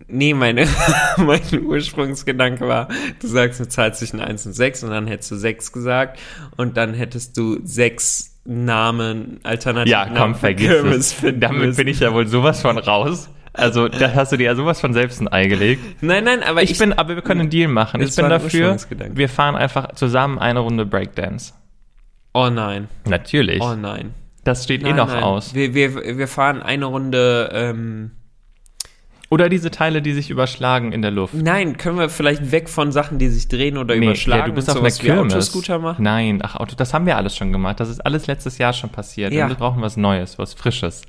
Nee, meine, mein Ursprungsgedanke war, du sagst eine Zahl zwischen 1 und 6 und dann hättest du 6 gesagt und dann hättest du sechs Namen, alternativ ja, komm, vergiss es. Damit bin ich ja wohl sowas von raus. Also, da hast du dir ja sowas von selbst ein Ei gelegt. Nein, nein, aber Ich, ich, bin, aber wir können einen Deal machen. Ich bin dafür, wir fahren einfach zusammen eine Runde Breakdance. oh nein, Natürlich. oh nein. das steht eh Nein, noch nein. aus. Wir, wir, wir fahren eine Runde, ähm, Oder diese Teile, die sich überschlagen in der Luft. nein, können wir vielleicht weg von Sachen, die sich drehen oder überschlagen ja, du bist auf einer Kirmes. Autoscooter machen? Nein, ach, Auto, das haben wir alles schon gemacht. Das ist alles letztes Jahr schon passiert. Ja. Und wir brauchen was Neues, was Frisches.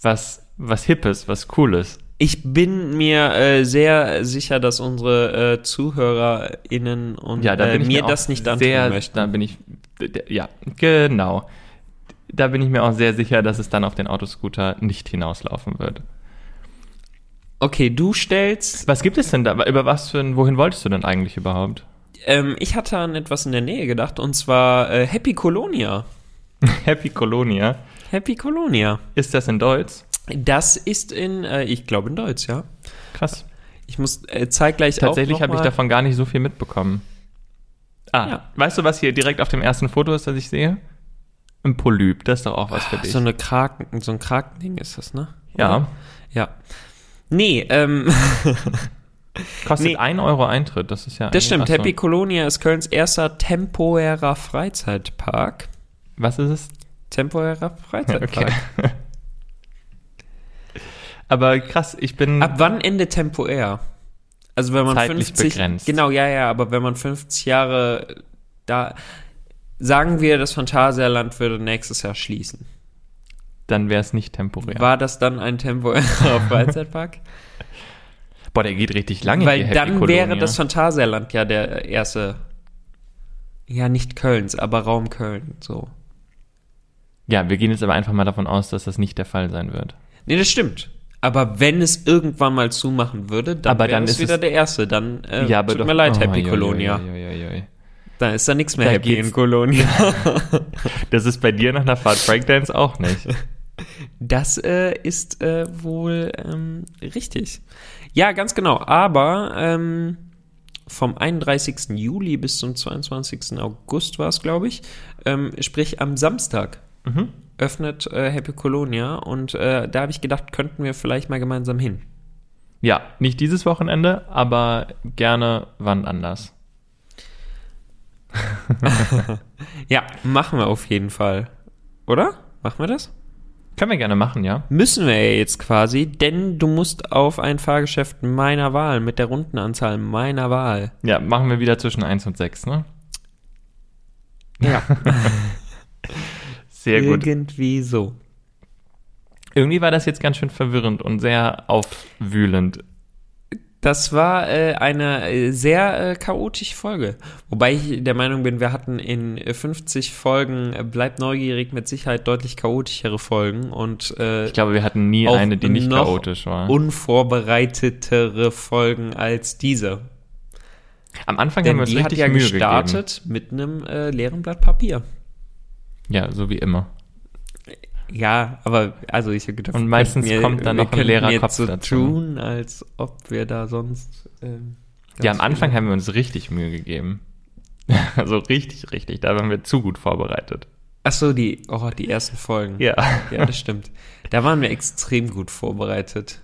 Was, was Hippes, was Cooles. Ich bin mir äh, sehr sicher, dass unsere äh, ZuhörerInnen und Ja, da äh, mir mir, das nicht antun sehr, möchten. Da bin ich, ja, genau. Da bin ich mir auch sehr sicher, dass es dann auf den Autoscooter nicht hinauslaufen wird. Okay, du stellst. Was gibt es denn da? Über was für ein, wohin wolltest du denn eigentlich überhaupt? Ähm, ich hatte an etwas in der Nähe gedacht und zwar äh, Happy Colonia. Happy Colonia. Happy Colonia. Ist das in Deutsch? Das ist in, äh, ich glaube in Deutsch, ja. Krass. Ich muss äh, zeitgleich Tatsächlich auch habe ich davon gar nicht so viel mitbekommen. Ah, Ja. weißt du, was hier direkt auf dem ersten Foto ist, das ich sehe? Ein Polyp. Das ist doch auch was für dich. so eine Kraken, so ein Krakending ist das, ne? ja. Ja. Nee, ähm, Kostet Nee. 1 Euro Eintritt. Das ist ja. das stimmt. ach so. Happy Colonia ist Kölns erster temporärer Freizeitpark. Was ist es? Temporärer Freizeitpark. Okay. Aber krass, ich bin. Ab wann endet temporär? Also wenn man Zeitlich 50 begrenzt. Genau, ja, ja, aber wenn man 50 Jahre da sagen wir, das Phantasialand würde nächstes Jahr schließen. Dann wäre es nicht temporär. War das dann ein temporärer Freizeitpark? Boah, der geht richtig lange. Weil dann Colonia. wäre das Phantasialand ja der erste ja, nicht Kölns, aber Raum Köln, so. Ja, wir gehen jetzt aber einfach mal davon aus, dass das nicht der Fall sein wird. Nee, das stimmt. Aber wenn es irgendwann mal zumachen würde, dann Aber wäre dann es ist wieder es- der Erste. Dann äh, ja, aber tut doch, mir leid, oh, Happy Colonia. Da ist da nichts mehr Da Happy in Colonia. Das ist bei dir nach einer Fahrt Breakdance auch nicht. Das äh, ist äh, wohl ähm, richtig. Ja, ganz genau. Aber ähm, vom 31. Juli bis zum 22. August war es, glaube ich. Ähm, sprich am Samstag Mhm. öffnet äh, Happy Colonia und äh, da habe ich gedacht, könnten wir vielleicht mal gemeinsam hin. Ja, nicht dieses Wochenende, aber gerne wann anders. Ja, machen wir auf jeden Fall. Oder? Machen wir das? Können wir gerne machen, ja? Müssen wir ja jetzt quasi, denn du musst auf ein Fahrgeschäft meiner Wahl mit der Rundenanzahl meiner Wahl. Ja, machen wir wieder zwischen 1 und 6, ne? Ja, Sehr gut. irgendwie so. Irgendwie war das jetzt ganz schön verwirrend und sehr aufwühlend. Das war äh, eine äh, sehr äh, chaotische Folge. Wobei ich der Meinung bin, wir hatten in äh, 50 Folgen äh, Bleibt neugierig mit Sicherheit deutlich chaotischere Folgen und äh, Ich glaube, wir hatten nie eine, die nicht chaotisch war. unvorbereitetere Folgen als diese. Am Anfang haben Denn wir uns die hat richtig ja Mühe gestartet mit einem äh, leeren Blatt Papier. gegeben. Ja, so wie immer. Ja, aber also ich habe gedacht, Und meistens könnten kommt dann noch ein leerer Kopf so dazu. tun, als ob wir da sonst. Ähm, Ja, am Anfang haben wir uns richtig Mühe gegeben. Also richtig, richtig. Da waren wir zu gut vorbereitet. Ach so, die, oh, die ersten Folgen. Ja. Ja, das stimmt. Da waren wir extrem gut vorbereitet.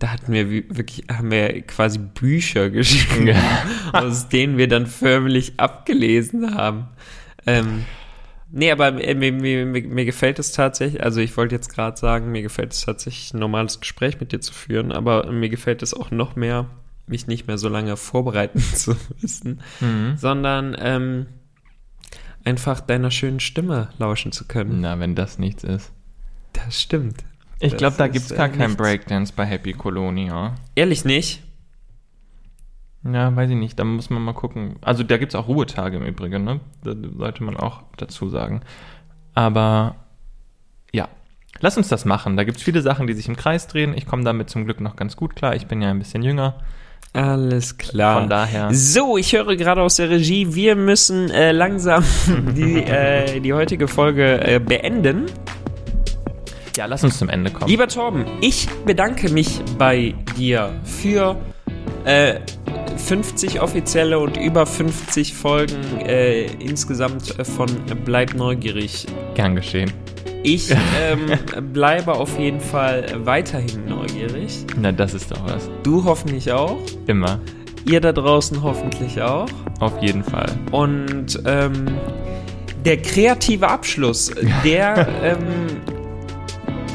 Da hatten wir wirklich, haben wir quasi Bücher geschrieben, Ja. aus denen wir dann förmlich abgelesen haben. Ähm, nee, aber äh, mir, mir, mir, mir gefällt es tatsächlich, also ich wollte jetzt gerade sagen, mir gefällt es tatsächlich, ein normales Gespräch mit dir zu führen, aber mir gefällt es auch noch mehr, mich nicht mehr so lange vorbereiten zu müssen, Mhm. sondern ähm, einfach deiner schönen Stimme lauschen zu können. Na, wenn das nichts ist. Das stimmt. Ich glaube, da gibt's äh, gar keinen nichts. Breakdance bei Happy Colonia. Ehrlich nicht? Ja, weiß ich nicht. Da muss man mal gucken. Also da gibt's auch Ruhetage im Übrigen, ne? Da sollte man auch dazu sagen. Aber ja, lass uns das machen. Da gibt's viele Sachen, die sich im Kreis drehen. Ich komme damit zum Glück noch ganz gut klar. Ich bin ja ein bisschen jünger. Alles klar. Von daher. So, ich höre gerade aus der Regie, wir müssen äh, langsam die, äh, die heutige Folge äh, beenden. Ja, lass uns zum Ende kommen. Lieber Torben, ich bedanke mich bei dir für äh, 50 offizielle und über 50 Folgen äh, insgesamt äh, von Bleib neugierig. Gern geschehen. Ich ähm, bleibe auf jeden Fall weiterhin neugierig. Na, das ist doch was. Du hoffentlich auch. Immer. Ihr da draußen hoffentlich auch. Auf jeden Fall. Und ähm, der kreative Abschluss, der, ähm,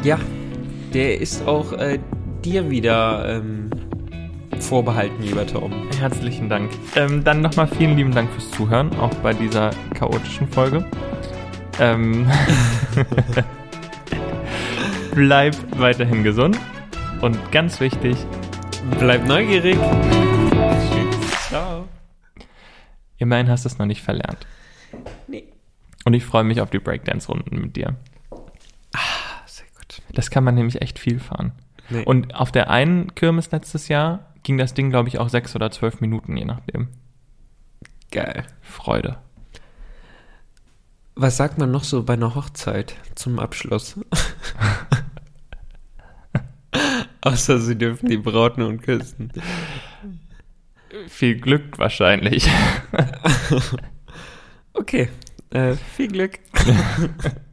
ja, der ist auch äh, dir wieder ähm, vorbehalten, lieber Tom. Herzlichen Dank. Ähm, dann nochmal vielen lieben Dank fürs Zuhören, auch bei dieser chaotischen Folge. Ähm, bleib weiterhin gesund und ganz wichtig, Bleib neugierig. Ciao. immerhin hast du es noch nicht verlernt. Nee. Und ich freue mich auf die Breakdance-Runden mit dir. Sehr gut. Das kann man nämlich echt viel fahren. Nee. Und auf der einen Kirmes letztes Jahr ging das Ding, glaube ich, auch sechs oder zwölf Minuten, je nachdem. Geil. Freude. Was sagt man noch so bei einer Hochzeit zum Abschluss? Außer sie dürfen die Braut nun küssen. Viel Glück wahrscheinlich. Okay, äh, viel Glück.